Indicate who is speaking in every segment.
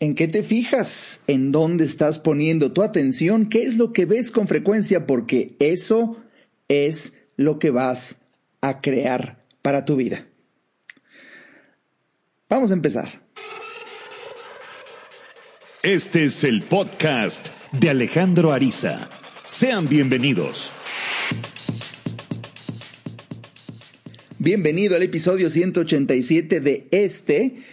Speaker 1: ¿En qué te fijas? ¿En dónde estás poniendo tu atención? ¿Qué es lo que ves con frecuencia? Porque eso es lo que vas a crear para tu vida. Vamos a empezar.
Speaker 2: Este es el podcast de Alejandro Ariza. Sean bienvenidos.
Speaker 1: Bienvenido al episodio 187 de este,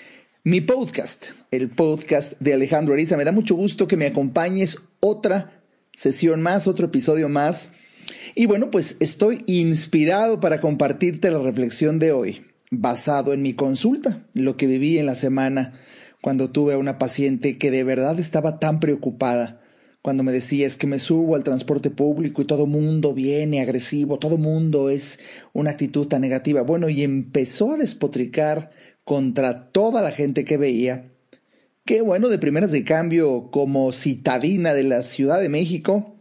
Speaker 1: mi podcast, el podcast de Alejandro Ariza. Me da mucho gusto que me acompañes otra sesión más, otro episodio más. Y bueno, pues estoy inspirado para compartirte la reflexión de hoy, basado en mi consulta, lo que viví en la semana cuando tuve a una paciente que de verdad estaba tan preocupada cuando me decía es que me subo al transporte público y todo mundo viene agresivo, todo mundo es una actitud tan negativa. Bueno, y empezó a despotricar contra toda la gente que veía, que bueno, de primeras de cambio, como citadina de la Ciudad de México,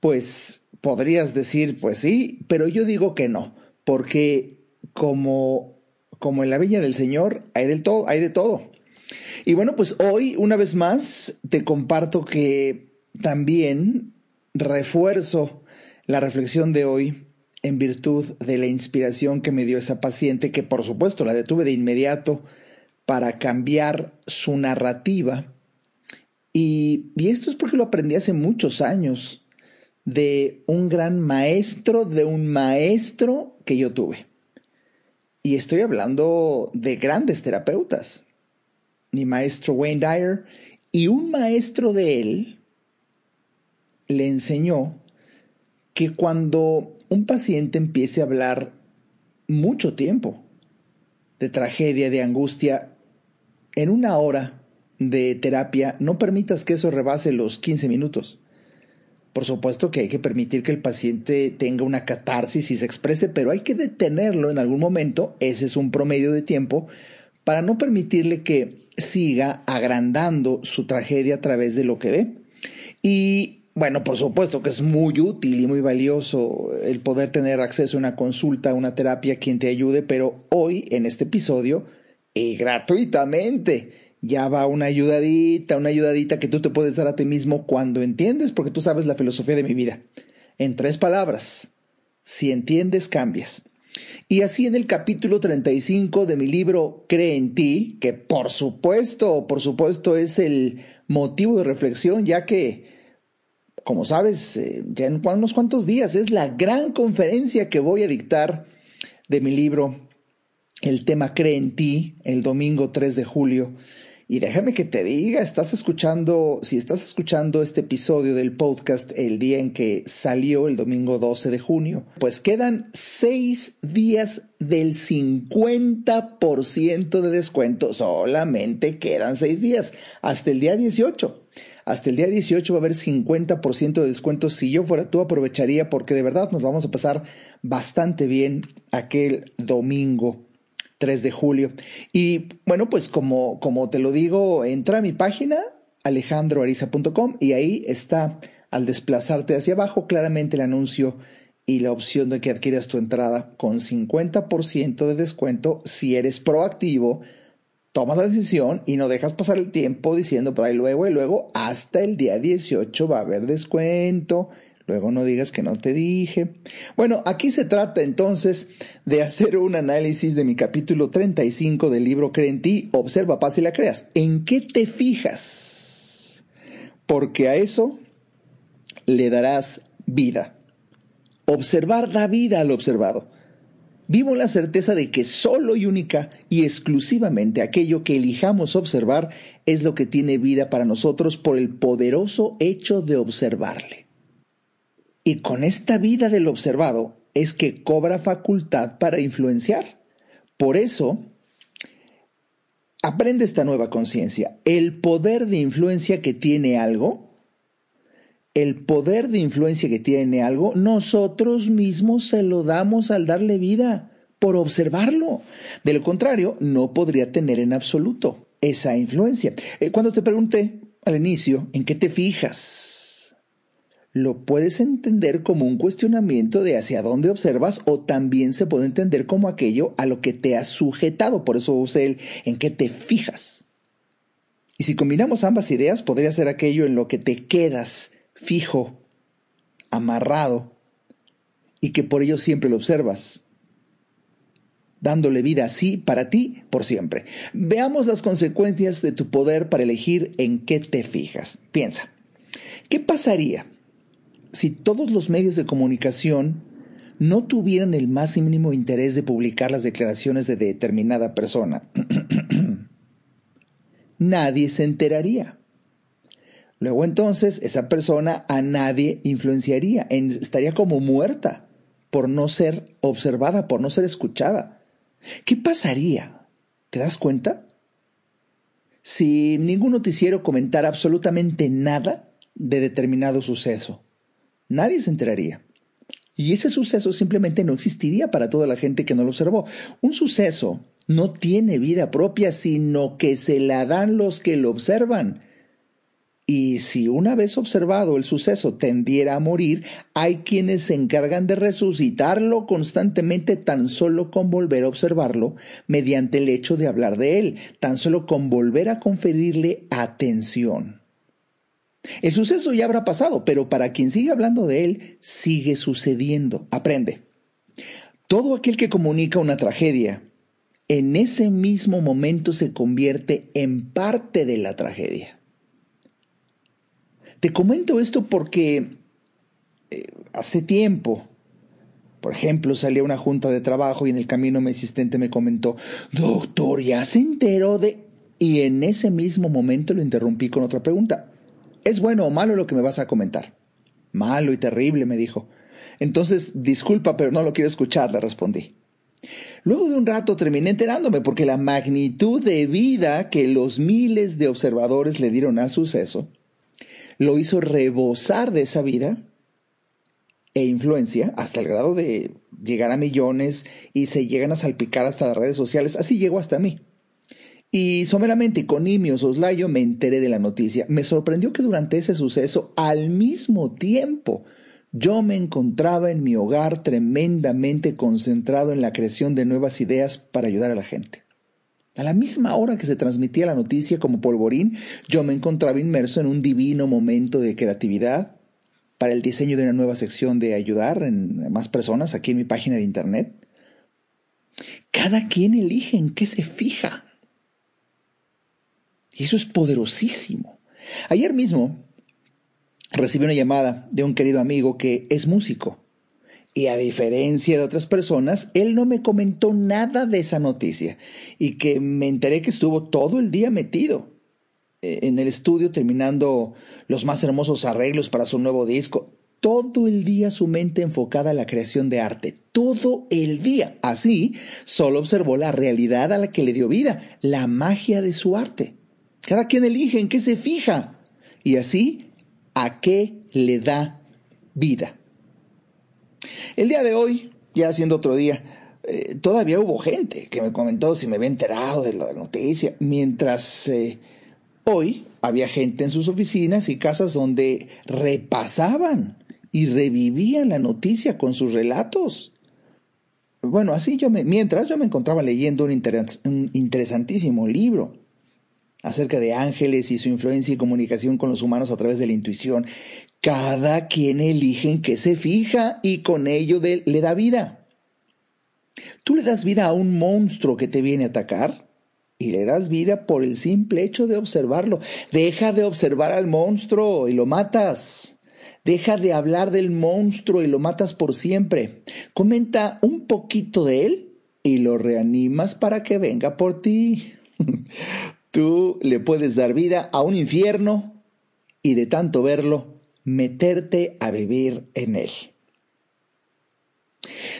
Speaker 1: pues podrías decir, pues sí, pero yo digo que no, porque como, como en la Villa del Señor hay, del todo, hay de todo. Y bueno, pues hoy, una vez más, te comparto que también refuerzo la reflexión de hoy en virtud de la inspiración que me dio esa paciente, que por supuesto la detuve de inmediato para cambiar su narrativa. Y, y esto es porque lo aprendí hace muchos años de un gran maestro, de un maestro que yo tuve. Y estoy hablando de grandes terapeutas. Mi maestro Wayne Dyer y un maestro de él, le enseñó que cuando un paciente empiece a hablar mucho tiempo de tragedia, de angustia, en una hora de terapia, no permitas que eso rebase los 15 minutos. Por supuesto que hay que permitir que el paciente tenga una catarsis y se exprese, pero hay que detenerlo en algún momento, ese es un promedio de tiempo, para no permitirle que siga agrandando su tragedia a través de lo que ve. Y bueno, por supuesto que es muy útil y muy valioso el poder tener acceso a una consulta, a una terapia, quien te ayude, pero hoy en este episodio, y gratuitamente, ya va una ayudadita, una ayudadita que tú te puedes dar a ti mismo cuando entiendes, porque tú sabes la filosofía de mi vida. En tres palabras, si entiendes, cambias. Y así en el capítulo 35 de mi libro Cree en ti, que por supuesto, por supuesto es el motivo de reflexión, ya que como sabes, eh, ya en unos cuantos días es la gran conferencia que voy a dictar de mi libro, el tema Cree en ti, el domingo 3 de julio. Y déjame que te diga, estás escuchando, si estás escuchando este episodio del podcast el día en que salió, el domingo 12 de junio, pues quedan seis días del 50% de descuento. Solamente quedan seis días, hasta el día 18. Hasta el día 18 va a haber 50% de descuento. Si yo fuera tú, aprovecharía porque de verdad nos vamos a pasar bastante bien aquel domingo 3 de julio. Y bueno, pues como, como te lo digo, entra a mi página alejandroariza.com y ahí está al desplazarte hacia abajo claramente el anuncio y la opción de que adquieras tu entrada con 50% de descuento si eres proactivo tomas la decisión y no dejas pasar el tiempo diciendo por ahí luego y luego hasta el día 18 va a haber descuento. Luego no digas que no te dije. Bueno, aquí se trata entonces de hacer un análisis de mi capítulo 35 del libro Cree en ti, observa paz y la creas. ¿En qué te fijas? Porque a eso le darás vida. Observar da vida al observado. Vivo la certeza de que solo y única y exclusivamente aquello que elijamos observar es lo que tiene vida para nosotros por el poderoso hecho de observarle. Y con esta vida del observado es que cobra facultad para influenciar. Por eso, aprende esta nueva conciencia. El poder de influencia que tiene algo el poder de influencia que tiene algo, nosotros mismos se lo damos al darle vida, por observarlo. De lo contrario, no podría tener en absoluto esa influencia. Eh, cuando te pregunté al inicio, ¿en qué te fijas? Lo puedes entender como un cuestionamiento de hacia dónde observas o también se puede entender como aquello a lo que te has sujetado. Por eso usé el en qué te fijas. Y si combinamos ambas ideas, podría ser aquello en lo que te quedas fijo, amarrado, y que por ello siempre lo observas, dándole vida así para ti por siempre. Veamos las consecuencias de tu poder para elegir en qué te fijas. Piensa, ¿qué pasaría si todos los medios de comunicación no tuvieran el más mínimo interés de publicar las declaraciones de determinada persona? Nadie se enteraría. Luego entonces esa persona a nadie influenciaría, estaría como muerta por no ser observada, por no ser escuchada. ¿Qué pasaría? ¿Te das cuenta? Si ningún noticiero comentara absolutamente nada de determinado suceso, nadie se enteraría. Y ese suceso simplemente no existiría para toda la gente que no lo observó. Un suceso no tiene vida propia, sino que se la dan los que lo observan. Y si una vez observado el suceso tendiera a morir, hay quienes se encargan de resucitarlo constantemente tan solo con volver a observarlo mediante el hecho de hablar de él, tan solo con volver a conferirle atención. El suceso ya habrá pasado, pero para quien sigue hablando de él, sigue sucediendo. Aprende. Todo aquel que comunica una tragedia, en ese mismo momento se convierte en parte de la tragedia. Te comento esto porque eh, hace tiempo, por ejemplo, salí a una junta de trabajo y en el camino mi asistente me comentó, doctor, ya se enteró de... Y en ese mismo momento lo interrumpí con otra pregunta. ¿Es bueno o malo lo que me vas a comentar? Malo y terrible, me dijo. Entonces, disculpa, pero no lo quiero escuchar, le respondí. Luego de un rato terminé enterándome porque la magnitud de vida que los miles de observadores le dieron al suceso lo hizo rebosar de esa vida e influencia hasta el grado de llegar a millones y se llegan a salpicar hasta las redes sociales. Así llegó hasta mí. Y someramente con Nimio Soslayo me enteré de la noticia. Me sorprendió que durante ese suceso, al mismo tiempo, yo me encontraba en mi hogar tremendamente concentrado en la creación de nuevas ideas para ayudar a la gente. A la misma hora que se transmitía la noticia como polvorín, yo me encontraba inmerso en un divino momento de creatividad para el diseño de una nueva sección de ayudar en más personas aquí en mi página de internet. Cada quien elige en qué se fija. Y eso es poderosísimo. Ayer mismo recibí una llamada de un querido amigo que es músico y a diferencia de otras personas, él no me comentó nada de esa noticia y que me enteré que estuvo todo el día metido eh, en el estudio terminando los más hermosos arreglos para su nuevo disco. Todo el día su mente enfocada a la creación de arte. Todo el día. Así, solo observó la realidad a la que le dio vida, la magia de su arte. Cada quien elige en qué se fija. Y así, a qué le da vida. El día de hoy, ya siendo otro día, eh, todavía hubo gente que me comentó si me había enterado de la noticia, mientras eh, hoy había gente en sus oficinas y casas donde repasaban y revivían la noticia con sus relatos. Bueno, así yo me, mientras yo me encontraba leyendo un, un interesantísimo libro acerca de ángeles y su influencia y comunicación con los humanos a través de la intuición, cada quien elige en qué se fija y con ello le da vida. Tú le das vida a un monstruo que te viene a atacar y le das vida por el simple hecho de observarlo. Deja de observar al monstruo y lo matas. Deja de hablar del monstruo y lo matas por siempre. Comenta un poquito de él y lo reanimas para que venga por ti. Tú le puedes dar vida a un infierno y de tanto verlo meterte a vivir en él.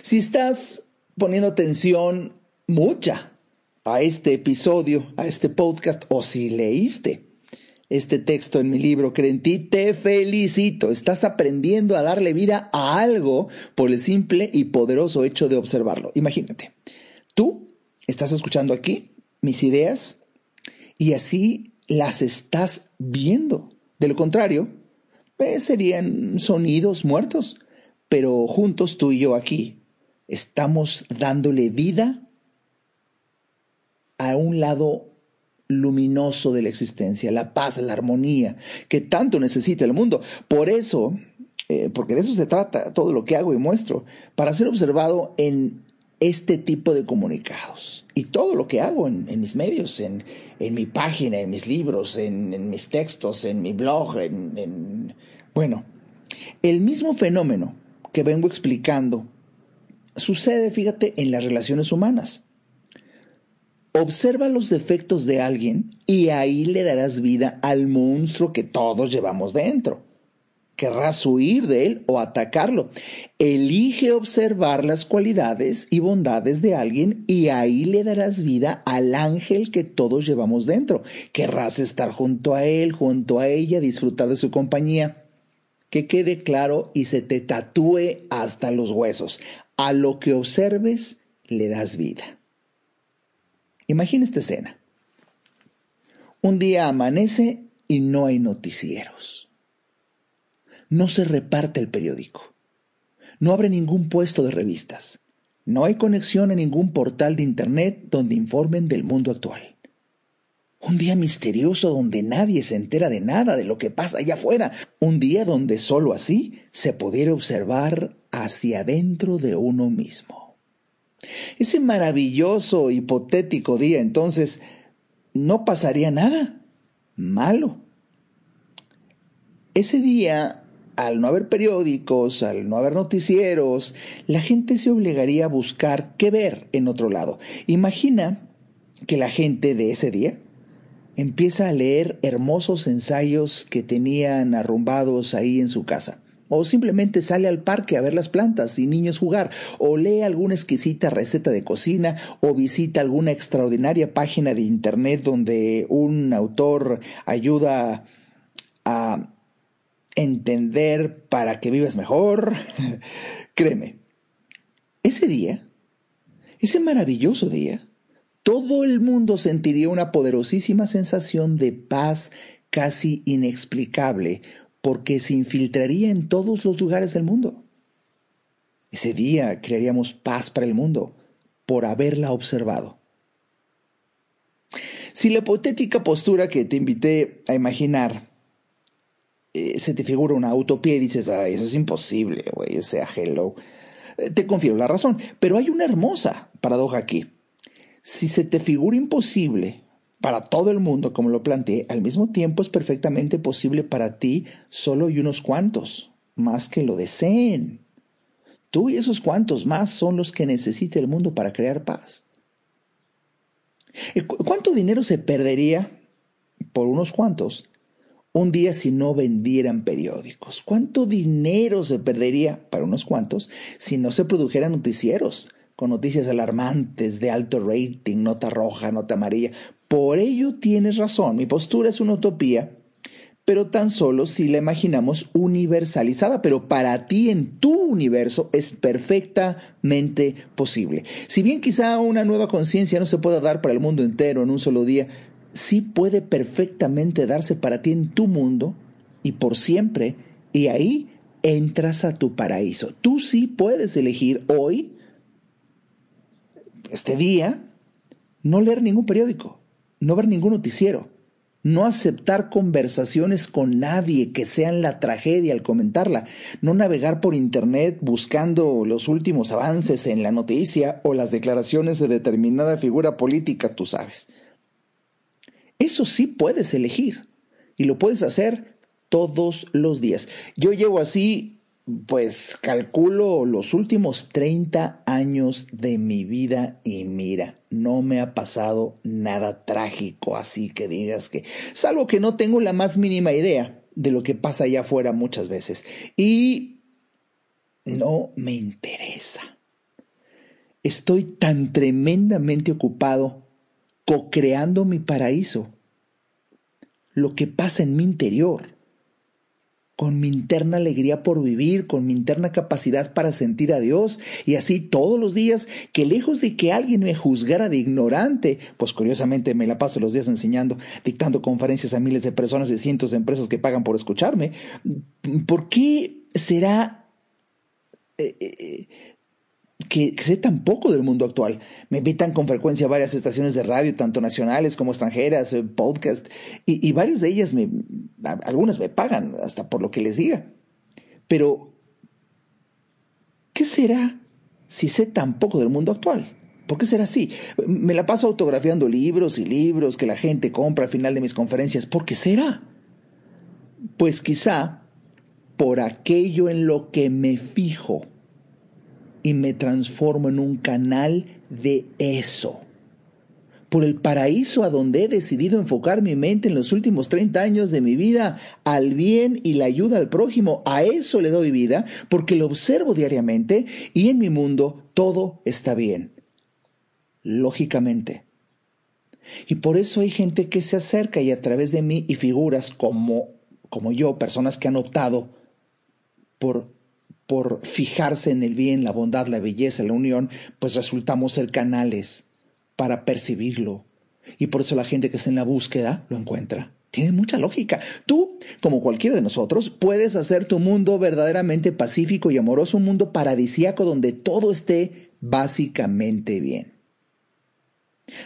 Speaker 1: Si estás poniendo atención mucha a este episodio, a este podcast, o si leíste este texto en mi libro Cree en ti, te felicito. Estás aprendiendo a darle vida a algo por el simple y poderoso hecho de observarlo. Imagínate, tú estás escuchando aquí mis ideas y así las estás viendo. De lo contrario, serían sonidos muertos, pero juntos tú y yo aquí estamos dándole vida a un lado luminoso de la existencia, la paz, la armonía que tanto necesita el mundo. Por eso, eh, porque de eso se trata todo lo que hago y muestro, para ser observado en este tipo de comunicados. Y todo lo que hago en, mis medios, en, mi página, en mis libros, en, mis textos, en mi blog, en... Bueno, el mismo fenómeno que vengo explicando sucede, fíjate, en las relaciones humanas. Observa los defectos de alguien y ahí le darás vida al monstruo que todos llevamos dentro querrás huir de él o atacarlo. Elige observar las cualidades y bondades de alguien y ahí le darás vida al ángel que todos llevamos dentro. Querrás estar junto a él, junto a ella, disfrutar de su compañía. Que quede claro y se te tatúe hasta los huesos. A lo que observes le das vida. Imagina esta escena. Un día amanece y no hay noticieros no se reparte el periódico. No abre ningún puesto de revistas. No hay conexión a ningún portal de Internet donde informen del mundo actual. Un día misterioso donde nadie se entera de nada de lo que pasa allá afuera. Un día donde sólo así se pudiera observar hacia adentro de uno mismo. Ese maravilloso, hipotético día entonces no pasaría nada malo. Ese día al no haber periódicos, al no haber noticieros, la gente se obligaría a buscar qué ver en otro lado. Imagina que la gente de ese día empieza a leer hermosos ensayos que tenían arrumbados ahí en su casa. O simplemente sale al parque a ver las plantas y niños jugar, o lee alguna exquisita receta de cocina, o visita alguna extraordinaria página de internet donde un autor ayuda a entender para que vivas mejor. Créeme, ese día, ese maravilloso día, todo el mundo sentiría una poderosísima sensación de paz casi inexplicable porque se infiltraría en todos los lugares del mundo. Ese día crearíamos paz para el mundo por haberla observado. Si la hipotética postura que te invité a imaginar eh, se te figura una utopía y dices, ay, eso es imposible, güey, o sea, hello. Eh, te confiero la razón, pero hay una hermosa paradoja aquí. Si se te figura imposible para todo el mundo, como lo planteé, al mismo tiempo es perfectamente posible para ti solo y unos cuantos, más que lo deseen. Tú y esos cuantos más son los que necesita el mundo para crear paz. Eh, ¿Cuánto dinero se perdería por unos cuantos un día si no vendieran periódicos? ¿Cuánto dinero se perdería para unos cuantos si no se produjeran noticieros con noticias alarmantes de alto rating, nota roja, nota amarilla? Por ello tienes razón, mi postura es una utopía, pero tan solo si la imaginamos universalizada, pero para ti en tu universo es perfectamente posible. Si bien quizá una nueva conciencia no se pueda dar para el mundo entero en un solo día, sí puede perfectamente darse para ti en tu mundo y por siempre, y ahí entras a tu paraíso. Tú sí puedes elegir hoy, este día, no leer ningún periódico, no ver ningún noticiero, no aceptar conversaciones con nadie que sean la tragedia al comentarla, no navegar por Internet buscando los últimos avances en la noticia o las declaraciones de determinada figura política, tú sabes. Eso sí puedes elegir y lo puedes hacer todos los días. Yo llevo así, pues calculo los últimos 30 años de mi vida y mira, no me ha pasado nada trágico, así que digas que, salvo que no tengo la más mínima idea de lo que pasa allá afuera muchas veces. Y no me interesa. Estoy tan tremendamente ocupado co-creando mi paraíso, lo que pasa en mi interior, con mi interna alegría por vivir, con mi interna capacidad para sentir a Dios, y así todos los días, que lejos de que alguien me juzgara de ignorante, pues curiosamente me la paso los días enseñando, dictando conferencias a miles de personas de cientos de empresas que pagan por escucharme, ¿por qué será... Eh, eh, que, sé tan poco del mundo actual. Me invitan con frecuencia a varias estaciones de radio, tanto nacionales como extranjeras, eh, podcast, y, y varias de ellas, me, algunas me pagan hasta por lo que les diga. Pero, ¿qué será si sé tan poco del mundo actual? ¿Por qué será así? Me la paso autografiando libros y libros que la gente compra al final de mis conferencias. ¿Por qué será? Pues quizá por aquello en lo que me fijo y me transformo en un canal de eso. Por el paraíso a donde he decidido enfocar mi mente en los últimos 30 años de mi vida, al bien y la ayuda al prójimo, a eso le doy vida, porque lo observo diariamente y en mi mundo todo está bien. Lógicamente. Y por eso hay gente que se acerca y a través de mí y figuras como, como yo, personas que han optado por por fijarse en el bien, la bondad, la belleza, la unión, pues resultamos ser canales para percibirlo. Y por eso la gente que está en la búsqueda lo encuentra. Tiene mucha lógica. Tú, como cualquiera de nosotros, puedes hacer tu mundo verdaderamente pacífico y amoroso, un mundo paradisíaco donde todo esté básicamente bien.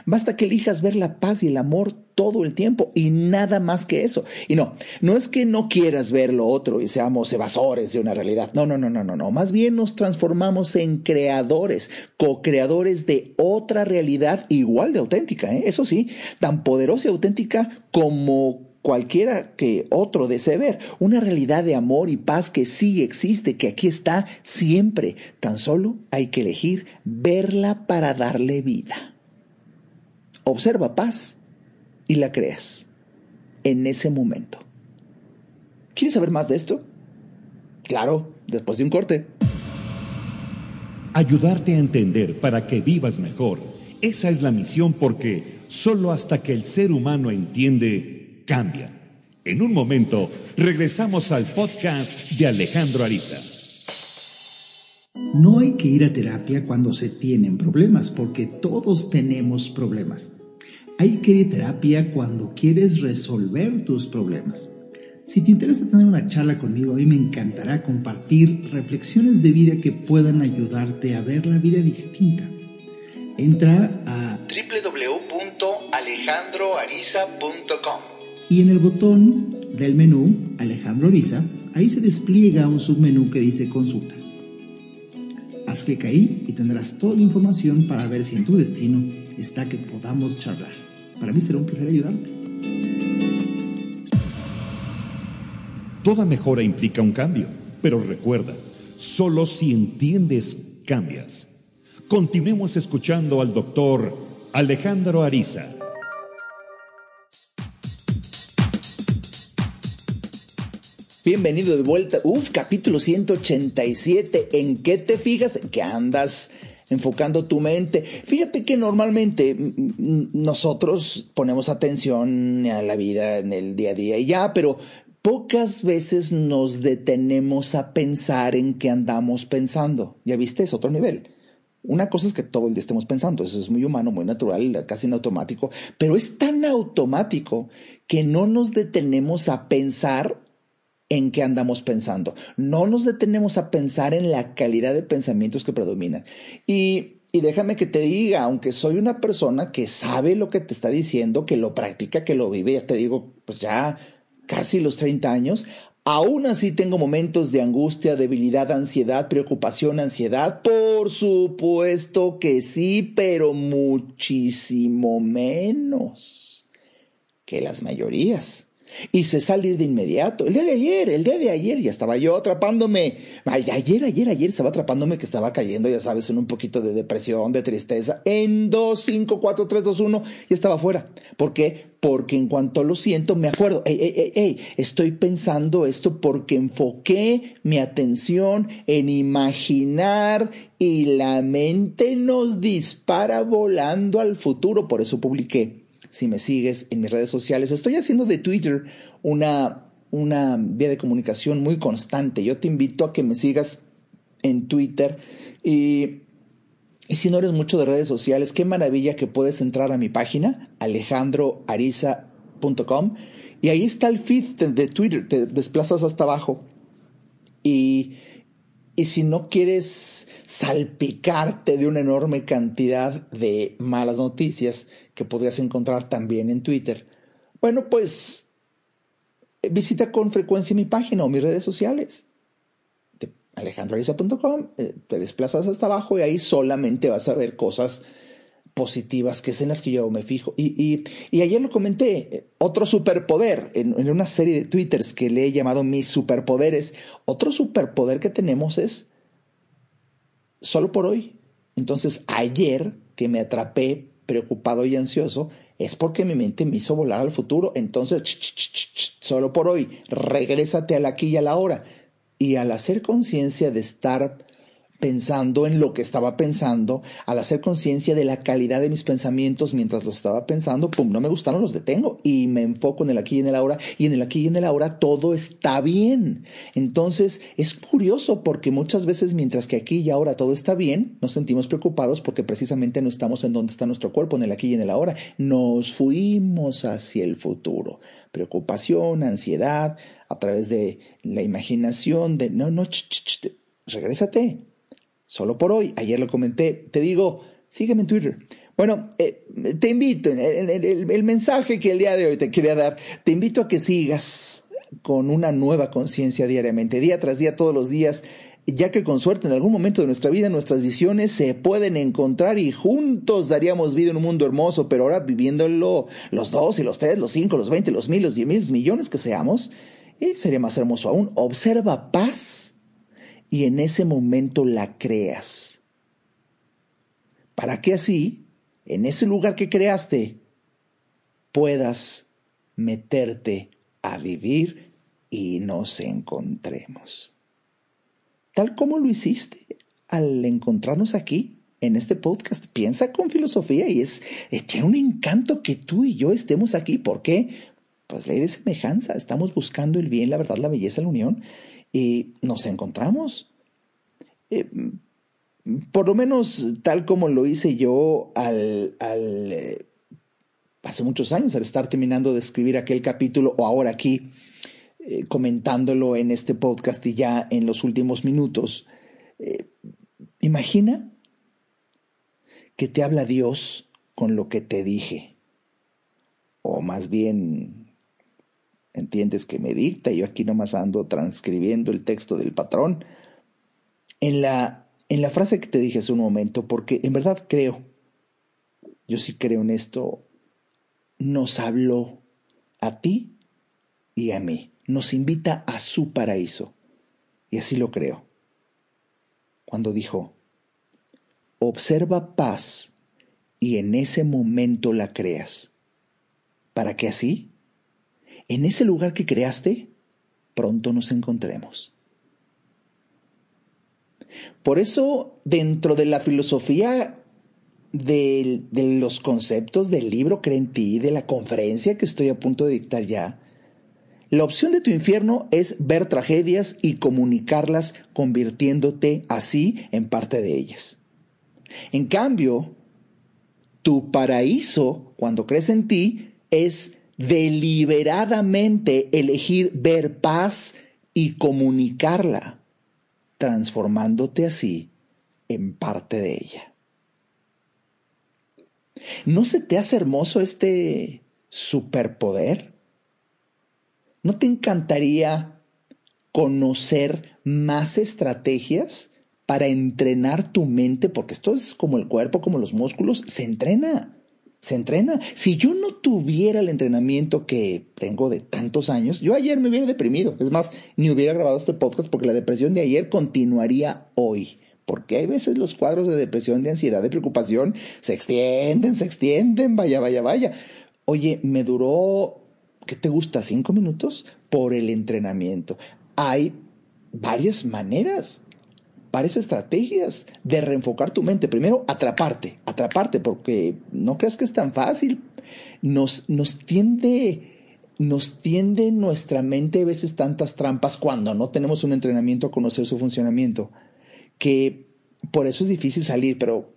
Speaker 1: Basta que elijas ver la paz y el amor todo el tiempo y nada más que eso. Y no, no es que no quieras ver lo otro y seamos evasores de una realidad. No, no, no, no, no, no. Más bien nos transformamos en creadores, co-creadores de otra realidad igual de auténtica, ¿eh? eso sí, tan poderosa y auténtica como cualquiera que otro desee ver. Una realidad de amor y paz que sí existe, que aquí está siempre. Tan solo hay que elegir verla para darle vida. Observa paz y la creas en ese momento. ¿Quieres saber más de esto? Claro, después de un corte.
Speaker 2: Ayudarte a entender para que vivas mejor. Esa es la misión porque solo hasta que el ser humano entiende, cambia. En un momento, regresamos al podcast de Alejandro Ariza.
Speaker 1: No hay que ir a terapia cuando se tienen problemas, porque todos tenemos problemas. Hay que ir a terapia cuando quieres resolver tus problemas. Si te interesa tener una charla conmigo, a mí me encantará compartir reflexiones de vida que puedan ayudarte a ver la vida distinta. Entra a www.alejandroariza.com y en el botón del menú Alejandro Ariza, ahí se despliega un submenú que dice consultas. Haz clic ahí y tendrás toda la información para ver si en tu destino está que podamos charlar. Para mí será un placer ayudarte.
Speaker 2: Toda mejora implica un cambio, pero recuerda, solo si entiendes, cambias. Continuemos escuchando al doctor Alejandro Ariza.
Speaker 1: Bienvenido de vuelta. Uf, capítulo 187. ¿En qué te fijas? ¿En qué andas? Enfocando tu mente. Fíjate que normalmente nosotros ponemos atención a la vida en el día a día y ya, pero pocas veces nos detenemos a pensar en qué andamos pensando. Ya viste, es otro nivel. Una cosa es que todo el día estemos pensando, eso es muy humano, muy natural, casi en automático, pero es tan automático que no nos detenemos a pensar en qué andamos pensando. No nos detenemos a pensar en la calidad de pensamientos que predominan. Y, y déjame que te diga, aunque soy una persona que sabe lo que te está diciendo, que lo practica, que lo vive, ya te digo, pues ya casi los 30 años, Aún así tengo momentos de angustia, debilidad, ansiedad, preocupación, ansiedad. Por supuesto que sí, pero muchísimo menos que las mayorías y se salir de inmediato. El día de ayer, el día de ayer ya estaba yo atrapándome. ayer, ayer, ayer estaba atrapándome que estaba cayendo, ya sabes, en un poquito de depresión, de tristeza. En 2, 5, 4, 3, 2, 1 ya estaba fuera. ¿Por qué? Porque en cuanto lo siento, me acuerdo, ey, ey, ey, ey, estoy pensando esto porque enfoqué mi atención en imaginar y la mente nos dispara volando al futuro. Por eso publiqué si me sigues en mis redes sociales. Estoy haciendo de Twitter una, una vía de comunicación muy constante. Yo te invito a que me sigas en Twitter y, y si no eres mucho de redes sociales, qué maravilla que puedes entrar a mi página, alejandroariza.com, y ahí está el feed de, Twitter, te desplazas hasta abajo y y si no quieres salpicarte de una enorme cantidad de malas noticias que podrías encontrar también en Twitter, bueno, pues visita con frecuencia mi página o mis redes sociales. alejandroariza.com, eh, te desplazas hasta abajo y ahí solamente vas a ver cosas positivas, que es en las que yo me fijo. Y, ayer lo comenté, eh, otro superpoder, en, una serie de twitters que le he llamado mis superpoderes, otro superpoder que tenemos es solo por hoy. Entonces, ayer que me atrapé preocupado y ansioso, es porque mi mente me hizo volar al futuro. Entonces, solo por hoy, regrésate al aquí y a la hora. Y al hacer conciencia de estar pensando en lo que estaba pensando, al hacer conciencia de la calidad de mis pensamientos mientras los estaba pensando, pum, no me gustaron, los detengo y me enfoco en el aquí y en el ahora y en el aquí y en el ahora todo está bien. Entonces es curioso porque muchas veces mientras que aquí y ahora todo está bien, nos sentimos preocupados porque precisamente no estamos en donde está nuestro cuerpo, en el aquí y en el ahora. Nos fuimos hacia el futuro. Preocupación, ansiedad, a través de la imaginación, de no, no, ch, ch, ch, regrésate solo por hoy. Ayer lo comenté. Te digo, sígueme en Twitter. Bueno, eh, te invito, el, mensaje que el día de hoy te quería dar, te invito a que sigas con una nueva conciencia diariamente, día tras día, todos los días, ya que con suerte en algún momento de nuestra vida nuestras visiones se pueden encontrar y juntos daríamos vida en un mundo hermoso, pero ahora viviéndolo los dos y los tres, los cinco, los veinte, los mil, los diez mil, millones que seamos, y sería más hermoso aún. Observa paz y en ese momento la creas. Para que así, en ese lugar que creaste, puedas meterte a vivir y nos encontremos. Tal como lo hiciste al encontrarnos aquí en este podcast. Piensa con filosofía y es, tiene un encanto que tú y yo estemos aquí. ¿Por qué? Pues ley de semejanza. Estamos buscando el bien, la verdad, la belleza, la unión y nos encontramos. Eh, por lo menos tal como lo hice yo al, eh, hace muchos años, al estar terminando de escribir aquel capítulo o ahora aquí eh, comentándolo en este podcast y ya en los últimos minutos. imagina que te habla Dios con lo que te dije. O más bien entiendes que me dicta, yo aquí nomás ando transcribiendo el texto del patrón, en la, en la frase que te dije hace un momento, porque en verdad creo, yo sí creo en esto, nos habló a ti y a mí, nos invita a su paraíso, y así lo creo. Cuando dijo, observa paz y en ese momento la creas, para que así en ese lugar que creaste, pronto nos encontremos. Por eso, dentro de la filosofía de, los conceptos del libro Cree en ti, de la conferencia que estoy a punto de dictar ya, la opción de tu infierno es ver tragedias y comunicarlas convirtiéndote así en parte de ellas. En cambio, tu paraíso, cuando crees en ti, es deliberadamente elegir ver paz y comunicarla, transformándote así en parte de ella. ¿No se te hace hermoso este superpoder? ¿No te encantaría conocer más estrategias para entrenar tu mente? Porque esto es como el cuerpo, como los músculos, se entrena se entrena. Si yo no tuviera el entrenamiento que tengo de tantos años, yo ayer me hubiera deprimido. Es más, ni hubiera grabado este podcast porque la depresión de ayer continuaría hoy. Porque hay veces los cuadros de depresión, de ansiedad, de preocupación se extienden, se extienden, vaya, vaya, vaya. Oye, me duró, ¿qué te gusta? ¿Cinco minutos? Por el entrenamiento. Hay varias maneras varias estrategias de reenfocar tu mente. Primero, atraparte, atraparte, porque no creas que es tan fácil. Nos, nos tiende, nos tiende nuestra mente a veces tantas trampas cuando no tenemos un entrenamiento a conocer su funcionamiento, que por eso es difícil salir, pero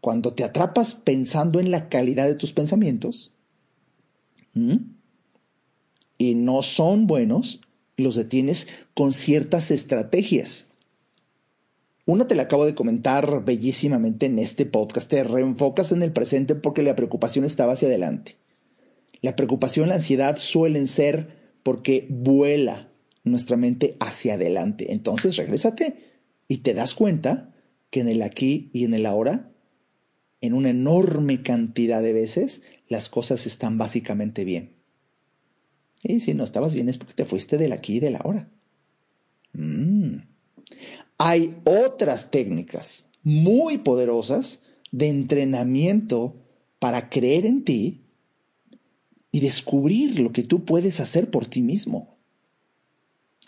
Speaker 1: cuando te atrapas pensando en la calidad de tus pensamientos y no son buenos, los detienes con ciertas estrategias Una te la acabo de comentar bellísimamente en este podcast. Te reenfocas en el presente porque la preocupación estaba hacia adelante. La preocupación, la ansiedad suelen ser porque vuela nuestra mente hacia adelante. Entonces, regrésate y te das cuenta que en el aquí y en el ahora, en una enorme cantidad de veces, las cosas están básicamente bien. Y si no estabas bien es porque te fuiste del aquí y del ahora. Mm. Hay otras técnicas muy poderosas de entrenamiento para creer en ti y descubrir lo que tú puedes hacer por ti mismo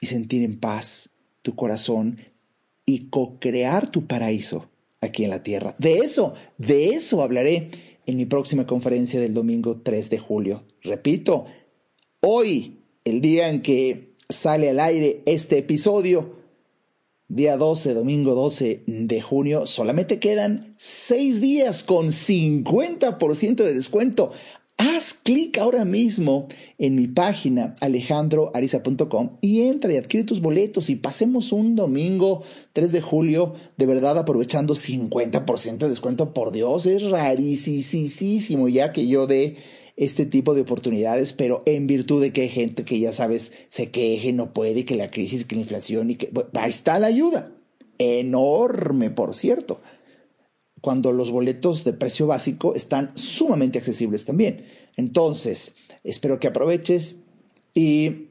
Speaker 1: y sentir en paz tu corazón y co-crear tu paraíso aquí en la tierra. De eso, de eso hablaré en mi próxima conferencia del domingo 3 de julio. Repito, hoy, el día en que sale al aire este episodio, día 12, domingo 12 de junio, solamente quedan seis días con 50% de descuento. Haz clic ahora mismo en mi página alejandroariza.com y entra y adquiere tus boletos y pasemos un domingo 3 de julio de verdad aprovechando 50% de descuento. Por Dios, es rarísimo ya que yo dé este tipo de oportunidades, pero en virtud de que hay gente que ya sabes se queje, no puede, que la crisis, que la inflación y que ahí está la ayuda. Enorme, por cierto cuando los boletos de precio básico están sumamente accesibles también. Entonces, espero que aproveches y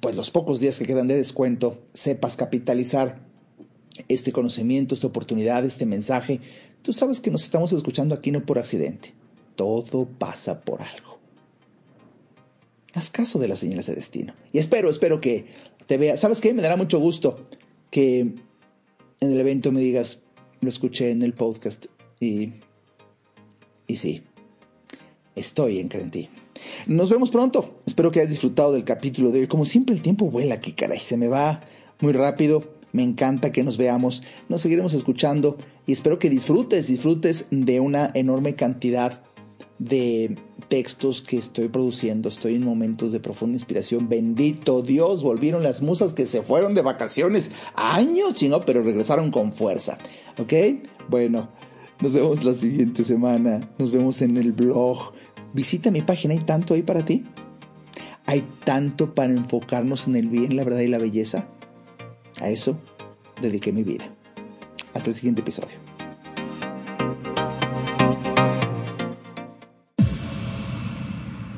Speaker 1: pues los pocos días que quedan de descuento sepas capitalizar este conocimiento, esta oportunidad, este mensaje. Tú sabes que nos estamos escuchando aquí no por accidente. Todo pasa por algo. Haz caso de las señales de destino. Y espero, espero que te vea. ¿Sabes qué? Me dará mucho gusto que en el evento me digas, lo escuché en el podcast y, y sí, estoy en Crentí. Nos vemos pronto. Espero que hayas disfrutado del capítulo de hoy. Como siempre, el tiempo vuela aquí, caray. Se me va muy rápido. Me encanta que nos veamos. Nos seguiremos escuchando y espero que disfrutes, disfrutes de una enorme cantidad de textos que estoy produciendo. Estoy en momentos de profunda inspiración. Bendito Dios, volvieron las musas que se fueron de vacaciones años, chino, pero regresaron con fuerza. ¿Ok? Bueno. Nos vemos la siguiente semana. Nos vemos en el blog. Visita mi página. ¿Hay tanto ahí para ti? ¿Hay tanto para enfocarnos en el bien, la verdad y la belleza? A eso dediqué mi vida. Hasta el siguiente episodio.